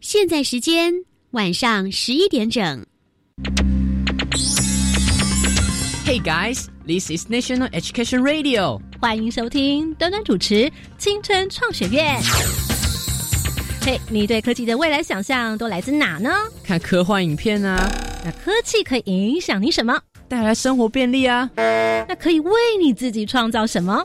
现在时间晚上十一点整。Hey guys, this is National Education Radio。欢迎收听端端主持《青春创学院》。嘿，你对科技的未来想象都来自哪呢？看科幻影片啊。那科技可以影响你什么？带来生活便利啊。那可以为你自己创造什么？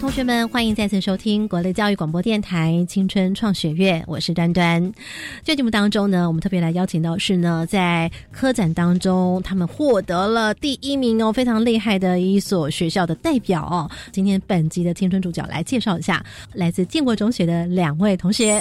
同学们，欢迎再次收听国立教育广播电台青春创学院，我是端端。这节目当中呢，我们特别来邀请到是呢，在科展当中他们获得了第一名哦，非常厉害的一所学校的代表哦。今天本集的青春主角来介绍一下，来自建国中学的两位同学。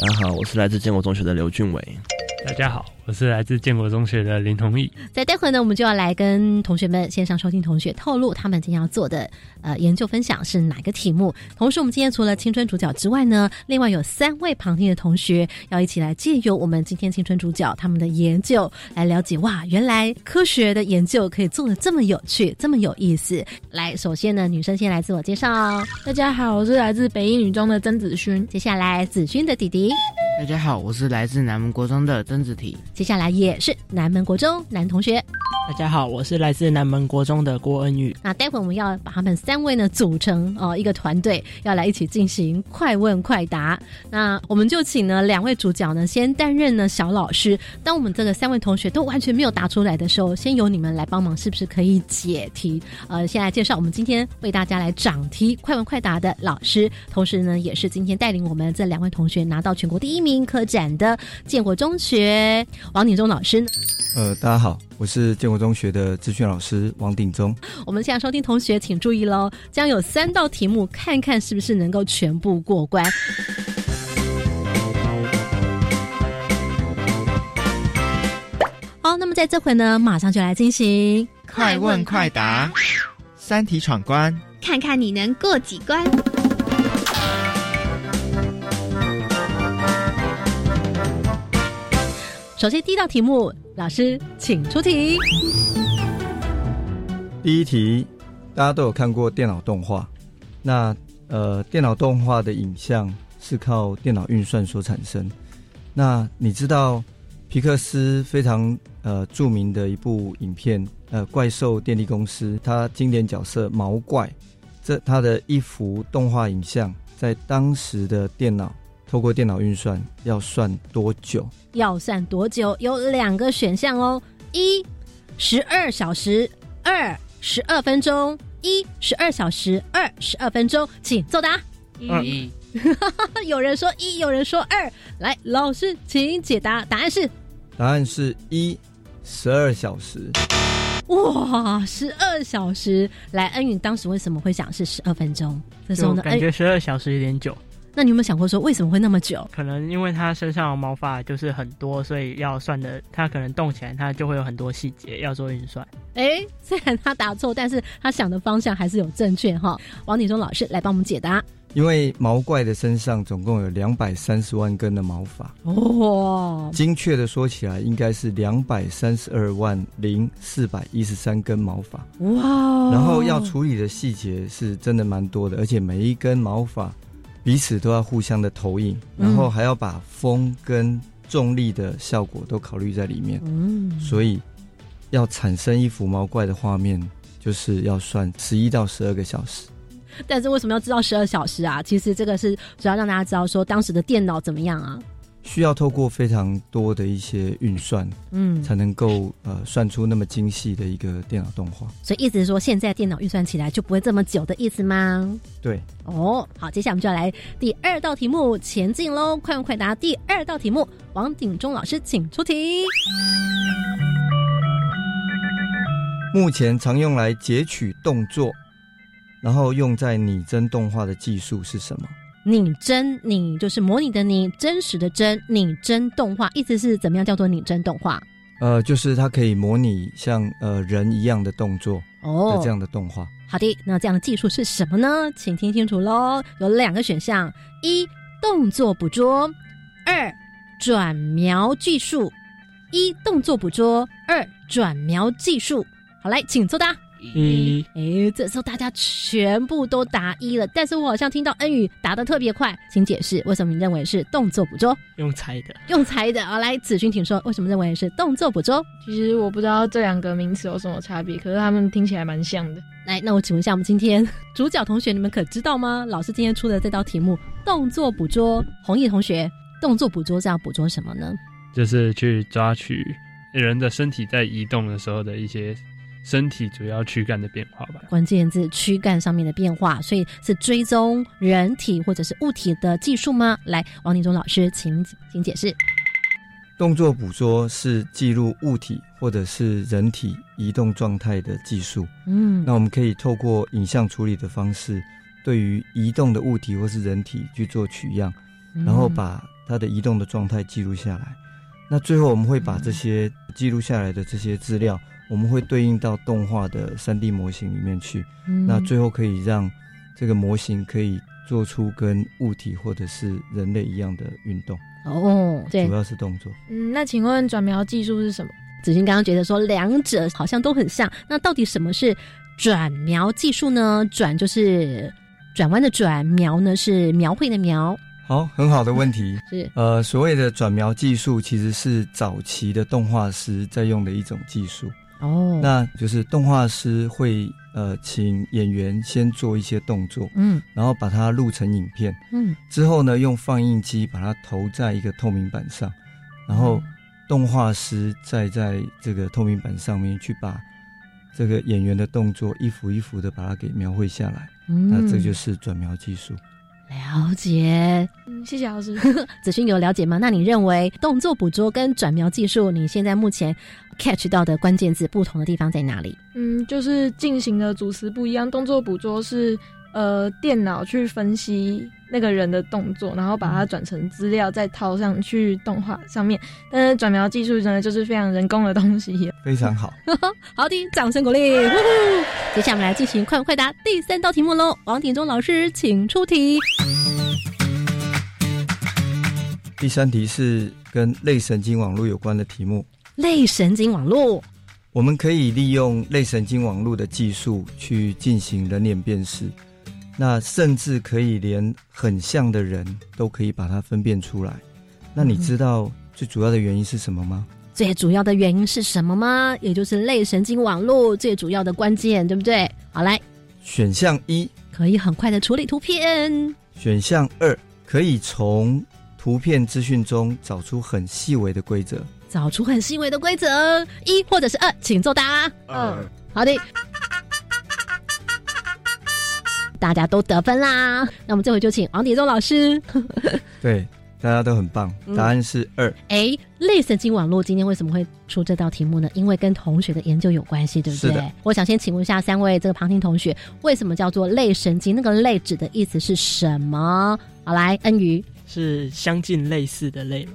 大家好，我是来自建国中学的刘俊伟。大家好。我是来自建国中学的林同义。在待会呢，我们就要来跟同学们线上收听同学透露他们今天要做的呃研究分享是哪个题目。同时，我们今天除了青春主角之外呢，另外有三位旁听的同学要一起来借由我们今天青春主角他们的研究来了解哇，原来科学的研究可以做的这么有趣，这么有意思。来，首先呢，女生先来自我介绍。大家好，我是来自北一女中的曾子勋。接下来，子勋的弟弟。大家好，我是来自南门国中的曾子提。接下来也是南门国中男同学。大家好，我是来自南门国中的郭恩宇。那待会我们要把他们三位呢组成哦一个团队，要来一起进行快问快答。那我们就请呢两位主角呢先担任呢小老师。当我们这个三位同学都完全没有答出来的时候，先由你们来帮忙，是不是可以解题？呃，先来介绍我们今天为大家来掌题快问快答的老师，同时呢也是今天带领我们这两位同学拿到全国第一名科展的建国中学王鼎忠老师。呃，大家好，我是建国中学的资讯老师王鼎忠。我们现在收听同学请注意喽，将有三道题目，看看是不是能够全部过关。好，那么在这回呢，马上就来进行快问快答，三题闯关，看看你能过几关。首先，第一道题目，老师请出题。第一题，大家都有看过电脑动画，那呃，电脑动画的影像是靠电脑运算所产生。那你知道皮克斯非常呃著名的一部影片呃《怪兽电力公司》，它经典角色毛怪，这它的一幅动画影像，在当时的电脑。透过电脑运算要算多久？要算多久？有两个选项哦：一十二小时，二十二分钟。一十二小时，二十二分钟，请作答。一，有人说一，有人说二。来，老师，请解答。答案是？答案是一十二小时。哇，十二小时！来，恩允当时为什么会想是十二分钟？这时候呢，感觉十二小时有点久。那你有没有想过说为什么会那么久？可能因为他身上的毛发就是很多，所以要算的，他可能动起来，他就会有很多细节要做运算。哎，虽然他答错，但是他想的方向还是有正确哈。王鼎忠老师来帮我们解答。因为毛怪的身上总共有两百三十万根的毛发哦，精确的说起来应该是两百三十二万零四百一十三根毛发哇。然后要处理的细节是真的蛮多的，而且每一根毛发。彼此都要互相的投影，然后还要把风跟重力的效果都考虑在里面。嗯，所以要产生一幅毛怪的画面，就是要算十一到十二个小时。但是为什么要知道十二小时啊？其实这个是主要让大家知道说当时的电脑怎么样啊。需要透过非常多的一些运算，嗯，才能够呃算出那么精细的一个电脑动画。所以意思是说，现在电脑运算起来就不会这么久的意思吗？对。哦，好，接下来我们就要来第二道题目前进喽！快问快答，第二道题目，王鼎中老师请出题。目前常用来截取动作，然后用在拟真动画的技术是什么？拟真，拟就是模拟的拟，真实的真，拟真动画，意思是怎么样叫做拟真动画？呃，就是它可以模拟像呃人一样的动作哦，这样的动画。好的，那这样的技术是什么呢？请听清楚喽，有两个选项：一、动作捕捉；二、转描技术。一、动作捕捉；二、转描技术。好，来，请作答。一，哎，这时候大家全部都答一了，但是我好像听到恩宇答的特别快，请解释为什么你认为是动作捕捉？用猜的，用猜的。好，来，子君，请说为什么认为是动作捕捉？其实我不知道这两个名词有什么差别，可是他们听起来蛮像的。来，那我请问一下，我们今天 主角同学，你们可知道吗？老师今天出的这道题目，动作捕捉，弘毅同学，动作捕捉是要捕捉什么呢？就是去抓取人的身体在移动的时候的一些。身体主要躯干的变化吧，关键字躯干上面的变化，所以是追踪人体或者是物体的技术吗？来，王立忠老师，请请解释。动作捕捉是记录物体或者是人体移动状态的技术。嗯，那我们可以透过影像处理的方式，对于移动的物体或是人体去做取样，然后把它的移动的状态记录下来。那最后我们会把这些记录下来的这些资料。我们会对应到动画的三 D 模型里面去，那最后可以让这个模型可以做出跟物体或者是人类一样的运动。哦，对，主要是动作。嗯，那请问转描技术是什么？子欣刚刚觉得说两者好像都很像，那到底什么是转描技术呢？转就是转弯的转，描呢是描绘的描。好，很好的问题。是呃，所谓的转描技术其实是早期的动画师在用的一种技术。哦，那就是动画师会呃请演员先做一些动作，嗯，然后把它录成影片，嗯，之后呢用放映机把它投在一个透明板上，然后动画师再在这个透明板上面去把这个演员的动作一幅一幅的把它给描绘下来，那这就是转描技术。了解，嗯，谢谢老师。子勋有了解吗？那你认为动作捕捉跟转描技术，你现在目前 catch 到的关键字不同的地方在哪里？嗯，就是进行的主词不一样。动作捕捉是呃电脑去分析那个人的动作，然后把它转成资料，再套上去动画上面。但是转描技术呢，就是非常人工的东西。非常好，好的，掌声鼓励。接下来我们来进行快问快答第三道题目喽。王鼎中老师，请出题。第三题是跟类神经网络有关的题目。类神经网络，我们可以利用类神经网络的技术去进行人脸辨识，那甚至可以连很像的人都可以把它分辨出来。那你知道最主要的原因是什么吗？最主要的原因是什么吗？也就是类神经网络最主要的关键，对不对？好来，选项一可以很快的处理图片，选项二可以从图片资讯中找出很细微的规则。找出很细微的规则，一或者是二，请作答。二，好的，大家都得分啦。那我们这回就请王迪忠老师。对，大家都很棒，答案是二。哎，类神经网络今天为什么会出这道题目呢？因为跟同学的研究有关系，对不对？我想先请问一下三位这个旁听同学，为什么叫做类神经？那个类指的意思是什么？好，来，恩瑜是相近类似的类吗？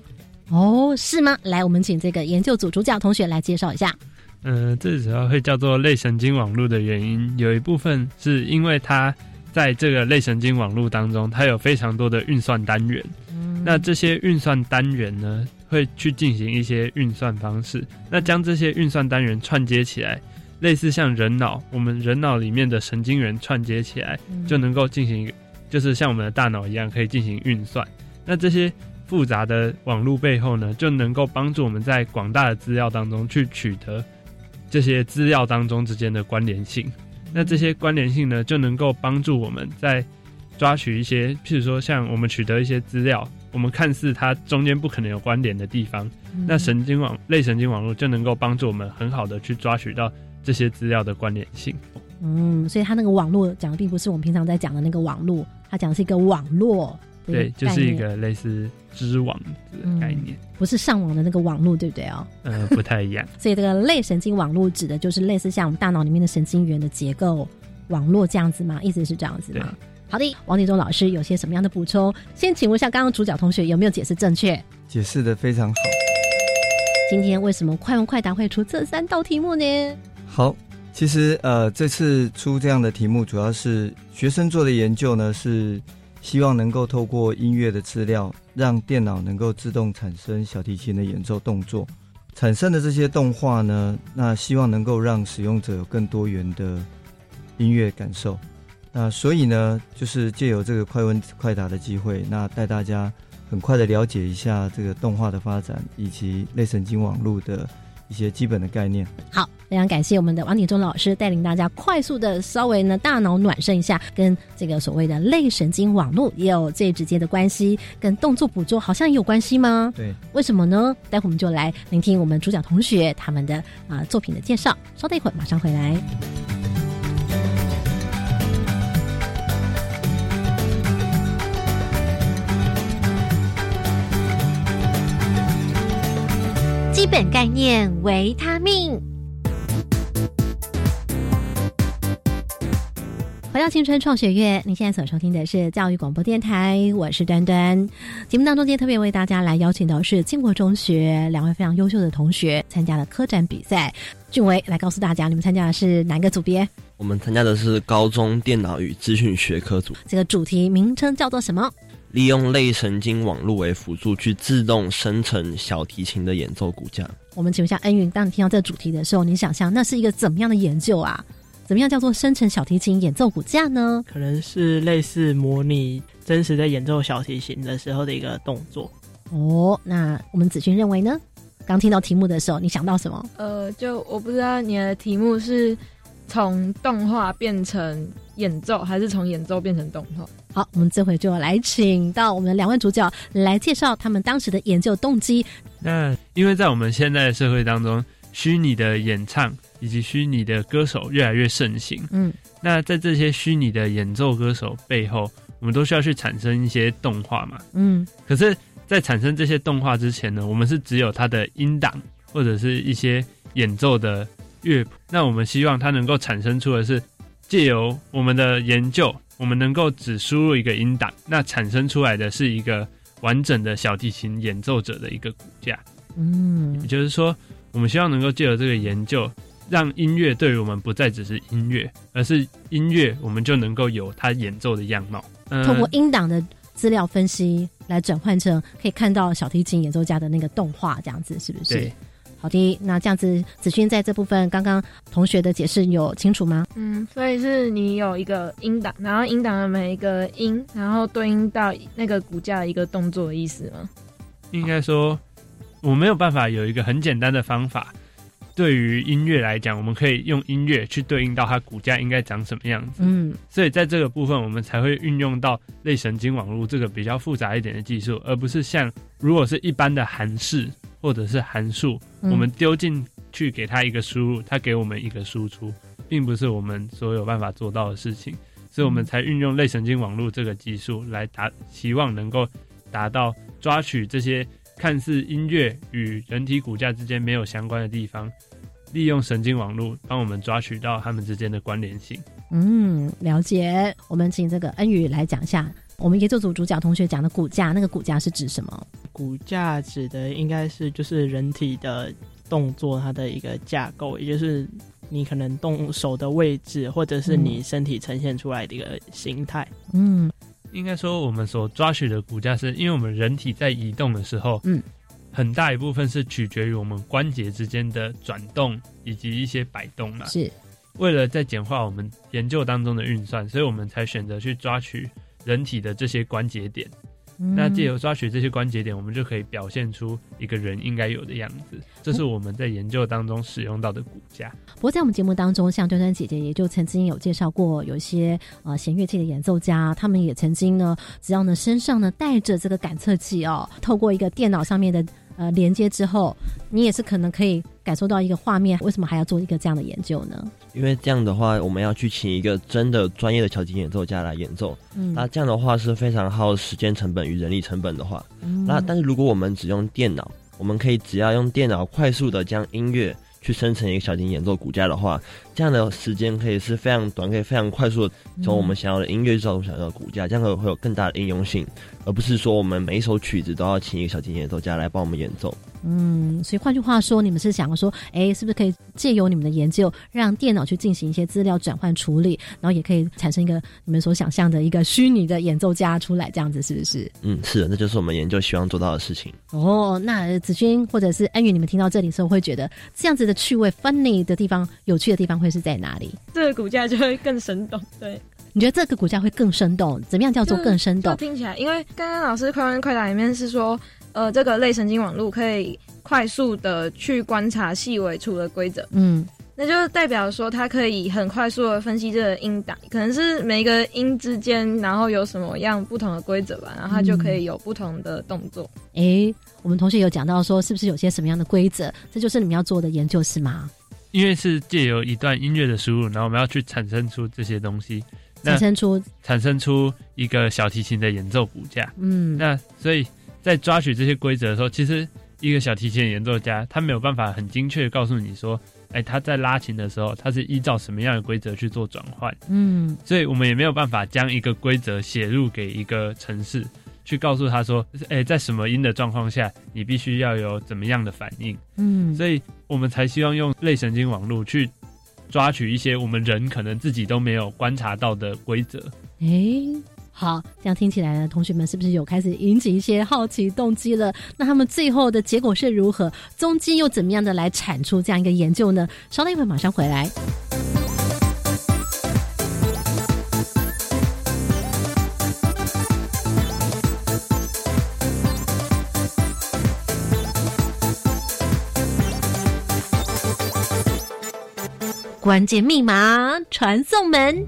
哦，是吗？来，我们请这个研究组主角同学来介绍一下。嗯，这主要会叫做类神经网络的原因，有一部分是因为它在这个类神经网络当中，它有非常多的运算单元。嗯，那这些运算单元呢，会去进行一些运算方式。那将这些运算单元串接起来，类似像人脑，我们人脑里面的神经元串接起来，就能够进行，就是像我们的大脑一样，可以进行运算。那这些。复杂的网络背后呢，就能够帮助我们在广大的资料当中去取得这些资料当中之间的关联性。那这些关联性呢，就能够帮助我们在抓取一些，譬如说像我们取得一些资料，我们看似它中间不可能有关联的地方，那神经网类神经网络就能够帮助我们很好的去抓取到这些资料的关联性。嗯，所以它那个网络讲的并不是我们平常在讲的那个网络，它讲的是一个网络。对，就是一个类似织网的概念，不是上网的那个网络，对不对哦？呃，不太一样。所以这个类神经网络指的就是类似像我们大脑里面的神经元的结构网络这样子吗？意思是这样子吗？好的，王立忠老师有些什么样的补充？先请问一下，刚刚主角同学有没有解释正确？解释的非常好。今天为什么快问快答会出这三道题目呢？好，其实呃，这次出这样的题目，主要是学生做的研究呢，是希望能够透过音乐的资料，让电脑能够自动产生小提琴的演奏动作，产生的这些动画呢，那希望能够让使用者有更多元的音乐感受。那所以呢，就是借由这个快问快答的机会，那带大家很快的了解一下这个动画的发展，以及类神经网络的一些基本的概念。好，非常感谢我们的王鼎忠老师带领大家快速的稍微呢大脑暖身一下，跟这个所谓的类神经网络也有最直接的关系，跟动作捕捉好像也有关系吗？对，为什么呢？待会我们就来聆听我们主角同学他们的啊作品的介绍。稍等一会儿，马上回来。基本概念：维他命。回到青春创学院，您现在所收听的是教育广播电台，我是端端。节目当中，今天特别为大家来邀请到是建国中学两位非常优秀的同学参加了科展比赛。俊伟来告诉大家，你们参加的是哪个组别？我们参加的是高中电脑与资讯学科组。这个主题名称叫做什么？利用类神经网络为辅助，去自动生成小提琴的演奏骨架。我们请问一下恩云，当你听到这个主题的时候，你想象那是一个怎么样的研究啊？怎么样叫做生成小提琴演奏骨架呢？可能是类似模拟真实在演奏小提琴的时候的一个动作。哦，那我们子君认为呢？刚听到题目的时候，你想到什么？呃，就我不知道你的题目是从动画变成演奏，还是从演奏变成动画？好，我们这回就来请到我们两位主角来介绍他们当时的研究动机。那因为在我们现在的社会当中，虚拟的演唱以及虚拟的歌手越来越盛行。嗯，那在这些虚拟的演奏歌手背后，我们都需要去产生一些动画嘛。嗯，可是，在产生这些动画之前呢，我们是只有它的音档或者是一些演奏的乐谱。那我们希望它能够产生出的是借由我们的研究。我们能够只输入一个音档，那产生出来的是一个完整的小提琴演奏者的一个骨架。嗯，也就是说，我们希望能够借由这个研究，让音乐对于我们不再只是音乐，而是音乐，我们就能够有它演奏的样貌。通过音档的资料分析来转换成可以看到小提琴演奏家的那个动画，这样子是不是？对。好的，那这样子，子勋在这部分刚刚同学的解释有清楚吗？嗯，所以是你有一个音档，然后音档的每一个音，然后对应到那个骨架的一个动作的意思吗？应该说，我没有办法有一个很简单的方法。对于音乐来讲，我们可以用音乐去对应到它骨架应该长什么样子。嗯，所以在这个部分，我们才会运用到类神经网络这个比较复杂一点的技术，而不是像如果是一般的函式。或者是函数，我们丢进去给它一个输入，它给我们一个输出，并不是我们所有办法做到的事情，所以我们才运用类神经网络这个技术来达，希望能够达到抓取这些看似音乐与人体骨架之间没有相关的地方，利用神经网络帮我们抓取到它们之间的关联性。嗯，了解。我们请这个恩宇来讲一下。我们研究组主角同学讲的骨架，那个骨架是指什么？骨架指的应该是就是人体的动作，它的一个架构，也就是你可能动手的位置，或者是你身体呈现出来的一个形态。嗯，应该说我们所抓取的骨架，是因为我们人体在移动的时候，嗯，很大一部分是取决于我们关节之间的转动以及一些摆动嘛。是为了在简化我们研究当中的运算，所以我们才选择去抓取。人体的这些关节点，那借由抓取这些关节点，我们就可以表现出一个人应该有的样子。这是我们在研究当中使用到的骨架。不过在我们节目当中，像端端姐姐也就曾经有介绍过，有一些呃弦乐器的演奏家，他们也曾经呢，只要呢身上呢带着这个感测器哦，透过一个电脑上面的。呃，连接之后，你也是可能可以感受到一个画面。为什么还要做一个这样的研究呢？因为这样的话，我们要去请一个真的专业的小提琴演奏家来演奏。嗯，那这样的话是非常耗时间成本与人力成本的话。那但是如果我们只用电脑，我们可以只要用电脑快速的将音乐。去生成一个小提琴演奏骨架的话，这样的时间可以是非常短，可以非常快速的从我们想要的音乐造出想要的骨架，这样会会有更大的应用性，而不是说我们每一首曲子都要请一个小提琴演奏家来帮我们演奏。嗯，所以换句话说，你们是想说，哎，是不是可以借由你们的研究，让电脑去进行一些资料转换处理，然后也可以产生一个你们所想象的一个虚拟的演奏家出来，这样子是不是？嗯，是的，那就是我们研究希望做到的事情。哦，那子君或者是恩宇，你们听到这里的时候，会觉得这样子的趣味、funny 的地方、有趣的地方会是在哪里？这个骨架就会更生动，对。你觉得这个骨架会更生动？怎么样叫做更生动？听起来，因为刚刚老师快问快答里面是说。呃，这个类神经网络可以快速的去观察细微处的规则，嗯，那就代表说它可以很快速的分析这个音档，可能是每一个音之间，然后有什么样不同的规则吧，然后它就可以有不同的动作。哎，我们同学有讲到说，是不是有些什么样的规则？这就是你们要做的研究是吗？因为是借由一段音乐的输入，然后我们要去产生出这些东西，产生出产生出一个小提琴的演奏骨架。嗯，那所以。在抓取这些规则的时候，其实一个小提琴演奏家他没有办法很精确告诉你说，哎，他在拉琴的时候，他是依照什么样的规则去做转换。嗯，所以我们也没有办法将一个规则写入给一个城市，去告诉他说，哎，在什么音的状况下，你必须要有怎么样的反应。嗯，所以我们才希望用类神经网络去抓取一些我们人可能自己都没有观察到的规则。哎。好，这样听起来呢，同学们是不是有开始引起一些好奇动机了？那他们最后的结果是如何？中间又怎么样的来产出这样一个研究呢？稍等一会，马上回来。关键密码传送门。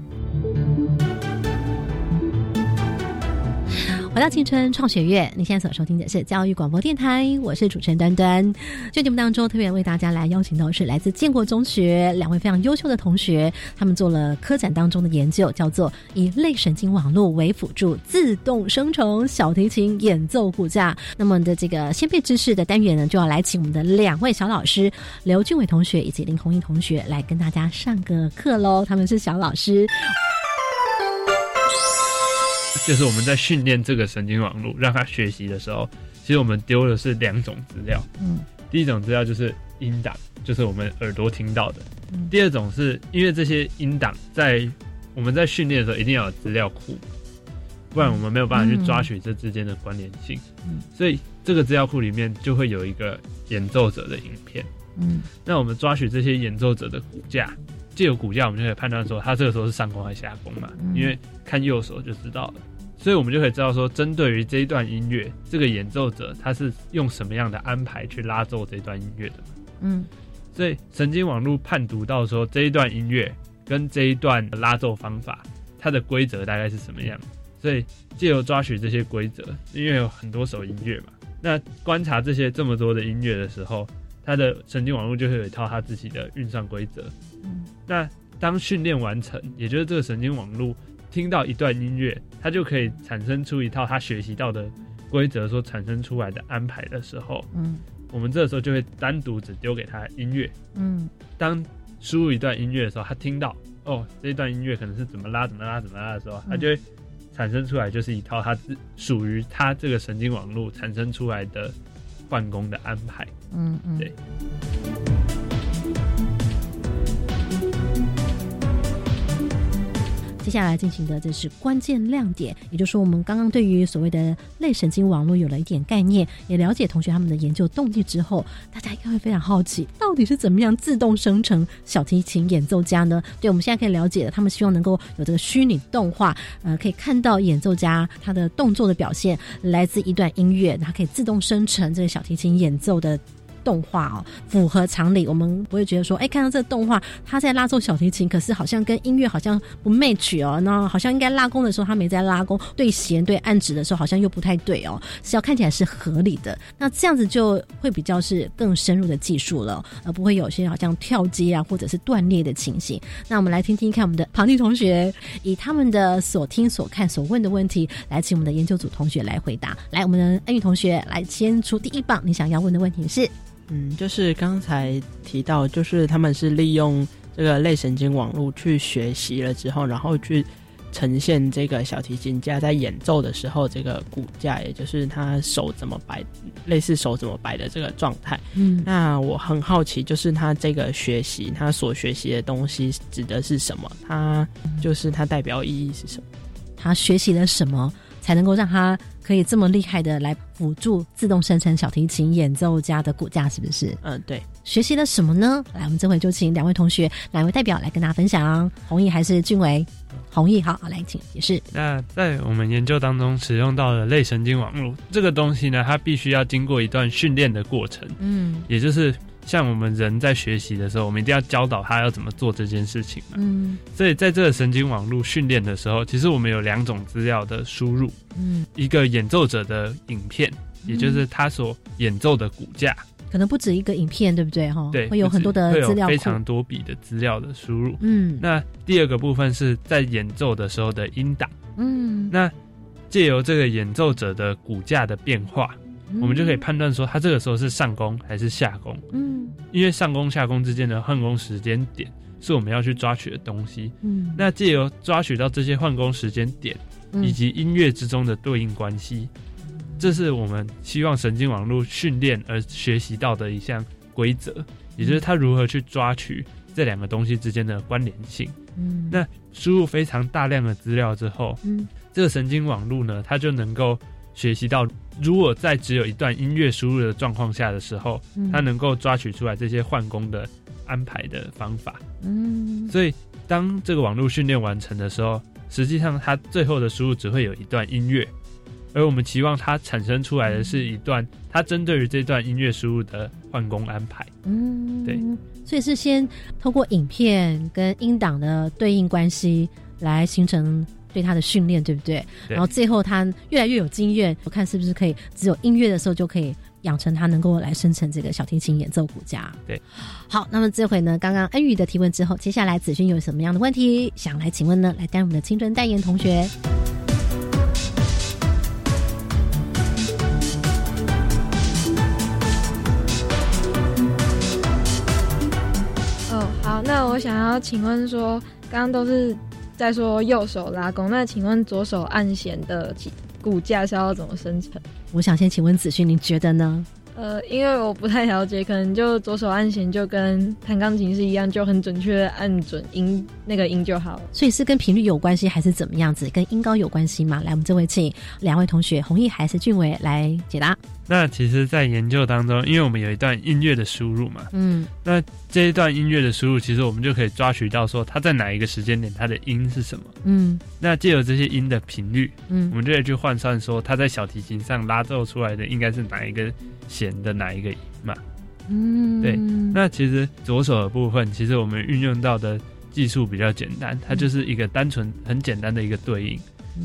回到青春创学院，你现在所收听的是教育广播电台，我是主持人端端。这节目当中，特别为大家来邀请到是来自建国中学两位非常优秀的同学，他们做了科展当中的研究，叫做以类神经网络为辅助，自动生成小提琴演奏骨架。那么的这个先辈知识的单元呢，就要来请我们的两位小老师刘俊伟同学以及林红英同学来跟大家上个课喽。他们是小老师。就是我们在训练这个神经网络，让它学习的时候，其实我们丢的是两种资料。嗯，第一种资料就是音档，就是我们耳朵听到的。嗯，第二种是因为这些音档在我们在训练的时候一定要有资料库，不然我们没有办法去抓取这之间的关联性。嗯，所以这个资料库里面就会有一个演奏者的影片。嗯，那我们抓取这些演奏者的骨架，借由骨架，我们就可以判断说他这个时候是上弓还是下弓嘛？因为看右手就知道了。所以，我们就可以知道说，针对于这一段音乐，这个演奏者他是用什么样的安排去拉奏这段音乐的。嗯，所以神经网络判读到说，这一段音乐跟这一段拉奏方法，它的规则大概是什么样。所以，借由抓取这些规则，因为有很多首音乐嘛，那观察这些这么多的音乐的时候，它的神经网络就会有一套它自己的运算规则。嗯，那当训练完成，也就是这个神经网络。听到一段音乐，他就可以产生出一套他学习到的规则所产生出来的安排的时候，嗯，我们这时候就会单独只丢给他音乐，嗯，当输入一段音乐的时候，他听到哦这一段音乐可能是怎么拉怎么拉怎么拉的时候，他就会产生出来就是一套他自属于他这个神经网络产生出来的换工的安排，嗯嗯，对。接下来进行的这是关键亮点，也就是说，我们刚刚对于所谓的类神经网络有了一点概念，也了解同学他们的研究动机之后，大家应该会非常好奇，到底是怎么样自动生成小提琴演奏家呢？对，我们现在可以了解，他们希望能够有这个虚拟动画，呃，可以看到演奏家他的动作的表现来自一段音乐，它可以自动生成这个小提琴演奏的。动画哦，符合常理，我们不会觉得说，哎，看到这个动画，他在拉奏小提琴，可是好像跟音乐好像不 match 哦，那好像应该拉弓的时候他没在拉弓，对弦对按指的时候好像又不太对哦，是要看起来是合理的，那这样子就会比较是更深入的技术了，而不会有些好像跳接啊或者是断裂的情形。那我们来听听看我们的庞蒂同学以他们的所听所看所问的问题，来请我们的研究组同学来回答。来，我们的恩宇同学来先出第一棒，你想要问的问题是？嗯，就是刚才提到，就是他们是利用这个类神经网络去学习了之后，然后去呈现这个小提琴家在演奏的时候这个骨架，也就是他手怎么摆，类似手怎么摆的这个状态。嗯，那我很好奇，就是他这个学习，他所学习的东西指的是什么？他就是他代表意义是什么？他学习了什么？才能够让他可以这么厉害的来辅助自动生成小提琴演奏家的骨架，是不是？嗯，对。学习了什么呢？来，我们这回就请两位同学，两位代表来跟大家分享。弘毅还是俊伟？弘毅，好，来，请也是。那在我们研究当中使用到的类神经网络这个东西呢，它必须要经过一段训练的过程。嗯，也就是像我们人在学习的时候，我们一定要教导他要怎么做这件事情嘛。嗯，所以在这个神经网络训练的时候，其实我们有两种资料的输入。嗯，一个演奏者的影片，也就是他所演奏的骨架。可能不止一个影片，对不对？哈，对，会有很多的资料非常多笔的资料的输入。嗯，那第二个部分是在演奏的时候的音档。嗯，那借由这个演奏者的骨架的变化，我们就可以判断说他这个时候是上弓还是下弓。嗯，因为上弓下弓之间的换弓时间点是我们要去抓取的东西。嗯，那借由抓取到这些换弓时间点以及音乐之中的对应关系。这是我们希望神经网络训练而学习到的一项规则，也就是它如何去抓取这两个东西之间的关联性。嗯，那输入非常大量的资料之后，嗯，这个神经网络呢，它就能够学习到，如果在只有一段音乐输入的状况下的时候，它能够抓取出来这些换工的安排的方法。嗯，所以当这个网络训练完成的时候，实际上它最后的输入只会有一段音乐。而我们期望它产生出来的是一段，它针对于这段音乐输入的换工安排。嗯，对，所以是先通过影片跟音档的对应关系来形成对他的训练，对不对？然后最后他越来越有经验，我看是不是可以只有音乐的时候就可以养成他能够来生成这个小提琴演奏骨架。对，好，那么这回呢，刚刚恩宇的提问之后，接下来子勋有什么样的问题想来请问呢？来担任我们的青春代言同学。好，那我想要请问说，刚刚都是在说右手拉弓，那请问左手按弦的骨架是要怎么生成？我想先请问子勋，你觉得呢？呃，因为我不太了解，可能就左手按弦就跟弹钢琴是一样，就很准确的按准音那个音就好了。所以是跟频率有关系，还是怎么样子？跟音高有关系吗？来，我们这位请两位同学弘毅还是俊伟来解答。那其实，在研究当中，因为我们有一段音乐的输入嘛，嗯，那这一段音乐的输入，其实我们就可以抓取到说，它在哪一个时间点，它的音是什么，嗯，那借由这些音的频率，嗯，我们就可以去换算说，它在小提琴上拉奏出来的应该是哪一个弦的哪一个音嘛，嗯，对。那其实左手的部分，其实我们运用到的技术比较简单，它就是一个单纯很简单的一个对应，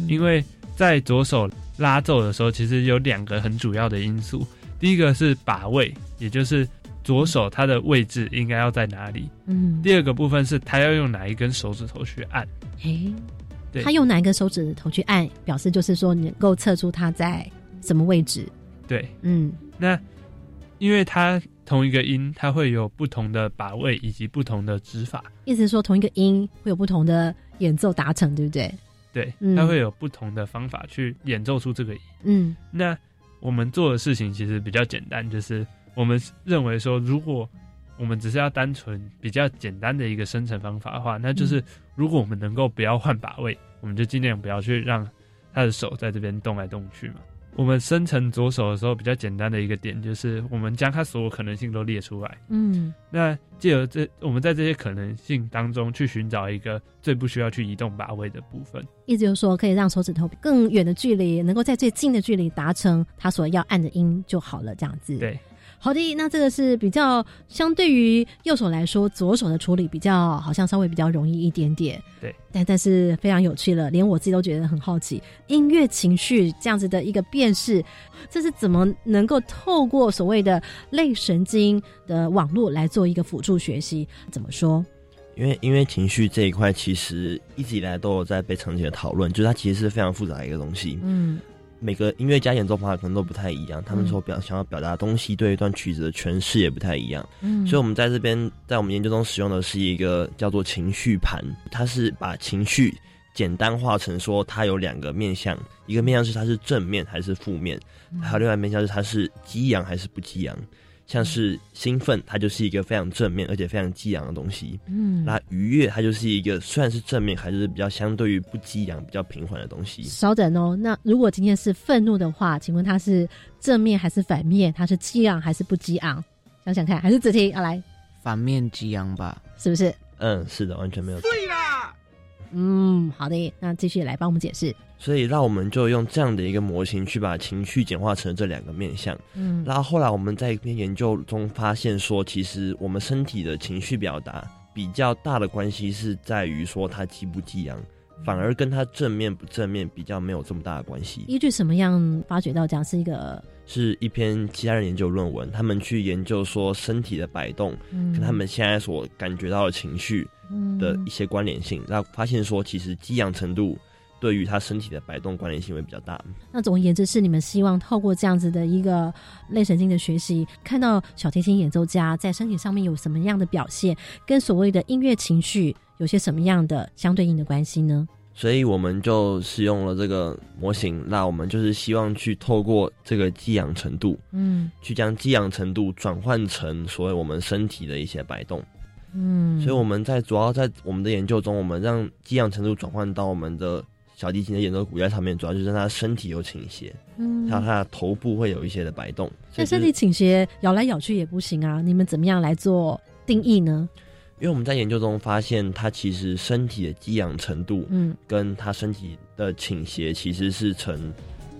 因为在左手。拉奏的时候，其实有两个很主要的因素。第一个是把位，也就是左手它的位置应该要在哪里。嗯。第二个部分是它要用哪一根手指头去按。诶，对，他用哪一根手指头去按，表示就是说能够测出它在什么位置。对，嗯。那因为它同一个音，它会有不同的把位以及不同的指法。意思是说，同一个音会有不同的演奏达成，对不对？对，它会有不同的方法去演奏出这个音。嗯，那我们做的事情其实比较简单，就是我们认为说，如果我们只是要单纯比较简单的一个生成方法的话，那就是如果我们能够不要换把位，我们就尽量不要去让他的手在这边动来动去嘛。我们生成左手的时候，比较简单的一个点就是，我们将它所有可能性都列出来。嗯，那借由这，我们在这些可能性当中去寻找一个最不需要去移动把位的部分。意思就是说，可以让手指头更远的距离，能够在最近的距离达成它所要按的音就好了，这样子。对。好的，那这个是比较相对于右手来说，左手的处理比较好像稍微比较容易一点点。对，但但是非常有趣了，连我自己都觉得很好奇，音乐情绪这样子的一个辨识，这是怎么能够透过所谓的类神经的网络来做一个辅助学习？怎么说？因为因为情绪这一块，其实一直以来都有在被长期的讨论，就是它其实是非常复杂的一个东西。嗯。每个音乐家演奏方法可能都不太一样，他们所表想要表达的东西，对一段曲子的诠释也不太一样。嗯，所以我们在这边在我们研究中使用的是一个叫做情绪盘，它是把情绪简单化成说它有两个面向，一个面向是它是正面还是负面，还有另外面向是它是激扬还是不激昂。像是兴奋，它就是一个非常正面而且非常激昂的东西。嗯，那愉悦，它就是一个虽然是正面，还是比较相对于不激昂、比较平缓的东西。稍等哦，那如果今天是愤怒的话，请问它是正面还是反面？它是激昂还是不激昂？想想看，还是子婷要来？反面激昂吧？是不是？嗯，是的，完全没有。对啦。嗯，好的，那继续来帮我们解释。所以，那我们就用这样的一个模型去把情绪简化成这两个面向。嗯，然后后来我们在一篇研究中发现说，其实我们身体的情绪表达比较大的关系是在于说它激不激昂，反而跟它正面不正面比较没有这么大的关系。依据什么样发觉到这样是一个？是一篇其他人研究论文，他们去研究说身体的摆动跟他们现在所感觉到的情绪的一些关联性，那发现说其实激昂程度对于他身体的摆动关联性会比较大。那总而言之，是你们希望透过这样子的一个类神经的学习，看到小提琴演奏家在身体上面有什么样的表现，跟所谓的音乐情绪有些什么样的相对应的关系呢？所以我们就使用了这个模型，那我们就是希望去透过这个寄养程度，嗯，去将寄养程度转换成所谓我们身体的一些摆动，嗯，所以我们在主要在我们的研究中，我们让寄养程度转换到我们的小提琴的演奏骨架上面，主要就是让它身体有倾斜，嗯，还有它的头部会有一些的摆动。那身体倾斜咬来咬去也不行啊，你们怎么样来做定义呢？因为我们在研究中发现，它其实身体的激昂程度，嗯，跟它身体的倾斜其实是成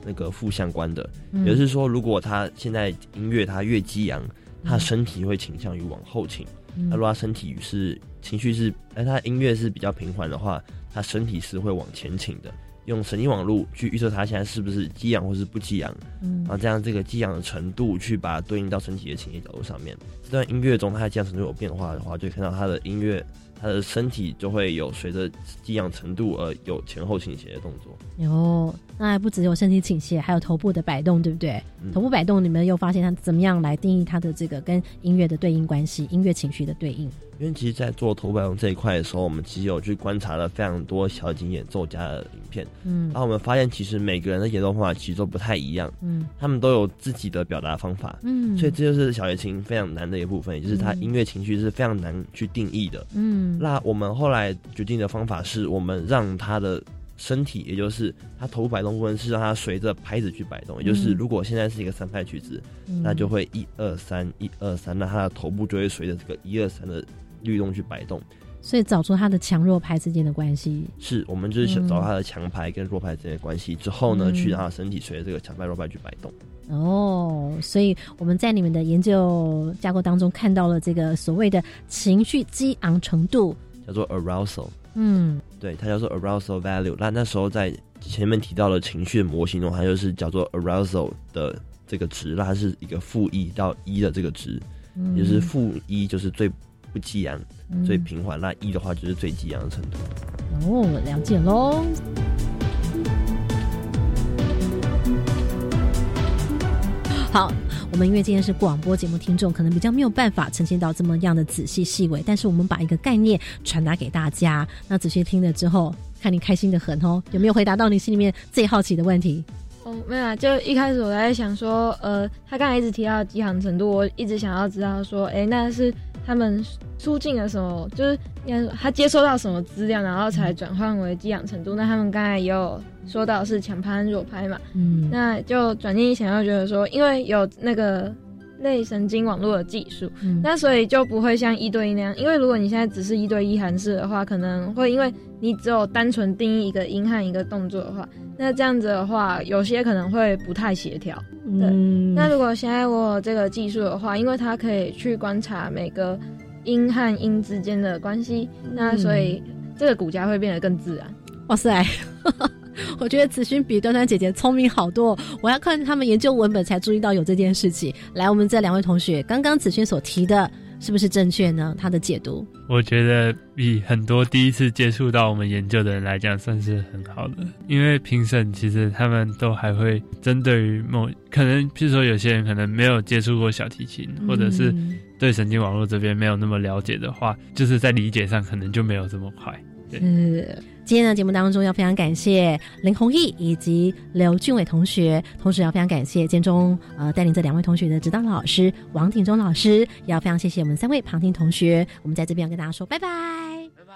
那个负相关的。也就是说，如果他现在音乐它越激昂，他身体会倾向于往后倾；那如果他身体是情绪是，哎，他音乐是比较平缓的话，他身体是会往前倾的。用神经网络去预测它现在是不是激昂或是不激昂，嗯，然后这样这个激昂的程度去把它对应到身体的倾斜角度上面。这段音乐中它的激昂程度有变化的话，就可以看到它的音乐，它的身体就会有随着激昂程度而有前后倾斜的动作。有，那还不只有身体倾斜，还有头部的摆动，对不对？头部摆动，你们又发现它怎么样来定义它的这个跟音乐的对应关系，音乐情绪的对应？因为其实，在做头摆动这一块的时候，我们其实有去观察了非常多小提琴演奏家的影片，嗯，然后我们发现，其实每个人的演奏方法其实都不太一样，嗯，他们都有自己的表达方法，嗯，所以这就是小提琴非常难的一部分，也就是它音乐情绪是非常难去定义的，嗯，那我们后来决定的方法是，我们让他的身体，也就是他头部摆动部分，是让他随着拍子去摆动，也就是如果现在是一个三拍曲子，那就会一二三一二三，那他的头部就会随着这个一二三的。律动去摆动，所以找出他的强弱拍之间的关系。是我们就是找他的强拍跟弱拍之间的关系之后呢，去让他身体随着这个强拍弱拍去摆动。哦，所以我们在你们的研究架构当中看到了这个所谓的情绪激昂程度，叫做 arousal。嗯，对，它叫做 arousal value。那那时候在前面提到的情绪模型中，它就是叫做 arousal 的这个值，那它是一个负一到一的这个值，也就是负一就是最。不激昂，最平缓。那一的话就是最激昂的程度。哦，了解喽。好，我们因为今天是广播节目，听众可能比较没有办法呈现到这么样的仔细细微，但是我们把一个概念传达给大家。那仔细听了之后，看你开心的很哦。有没有回答到你心里面最好奇的问题？哦，没有啊。就一开始我在想说，呃，他刚才一直提到极寒程度，我一直想要知道说，哎，那是。他们出境的时候？就是他接收到什么资料，然后才转换为寄养程度。那他们刚才也有说到是强拍弱拍嘛？嗯，那就转念一想，要觉得说，因为有那个类神经网络的技术，那所以就不会像一对一那样。因为如果你现在只是一对一函式的话，可能会因为你只有单纯定义一个音和一个动作的话，那这样子的话，有些可能会不太协调。对，那如果现在我有这个技术的话，因为它可以去观察每个音和音之间的关系，那所以这个骨架会变得更自然。哇塞，我觉得子勋比端端姐姐聪明好多。我要看他们研究文本才注意到有这件事情。来，我们这两位同学，刚刚子勋所提的。是不是正确呢？他的解读，我觉得比很多第一次接触到我们研究的人来讲，算是很好的。因为评审其实他们都还会针对于某可能，譬如说有些人可能没有接触过小提琴，或者是对神经网络这边没有那么了解的话，就是在理解上可能就没有这么快。是。今天的节目当中，要非常感谢林弘毅以及刘俊伟同学，同时要非常感谢建中呃带领这两位同学的指导老师王廷忠老师，也要非常谢谢我们三位旁听同学。我们在这边要跟大家说拜拜拜拜。